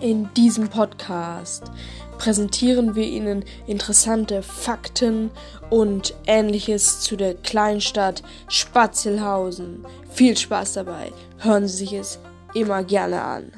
In diesem Podcast präsentieren wir Ihnen interessante Fakten und ähnliches zu der Kleinstadt Spatzelhausen. Viel Spaß dabei, hören Sie sich es immer gerne an.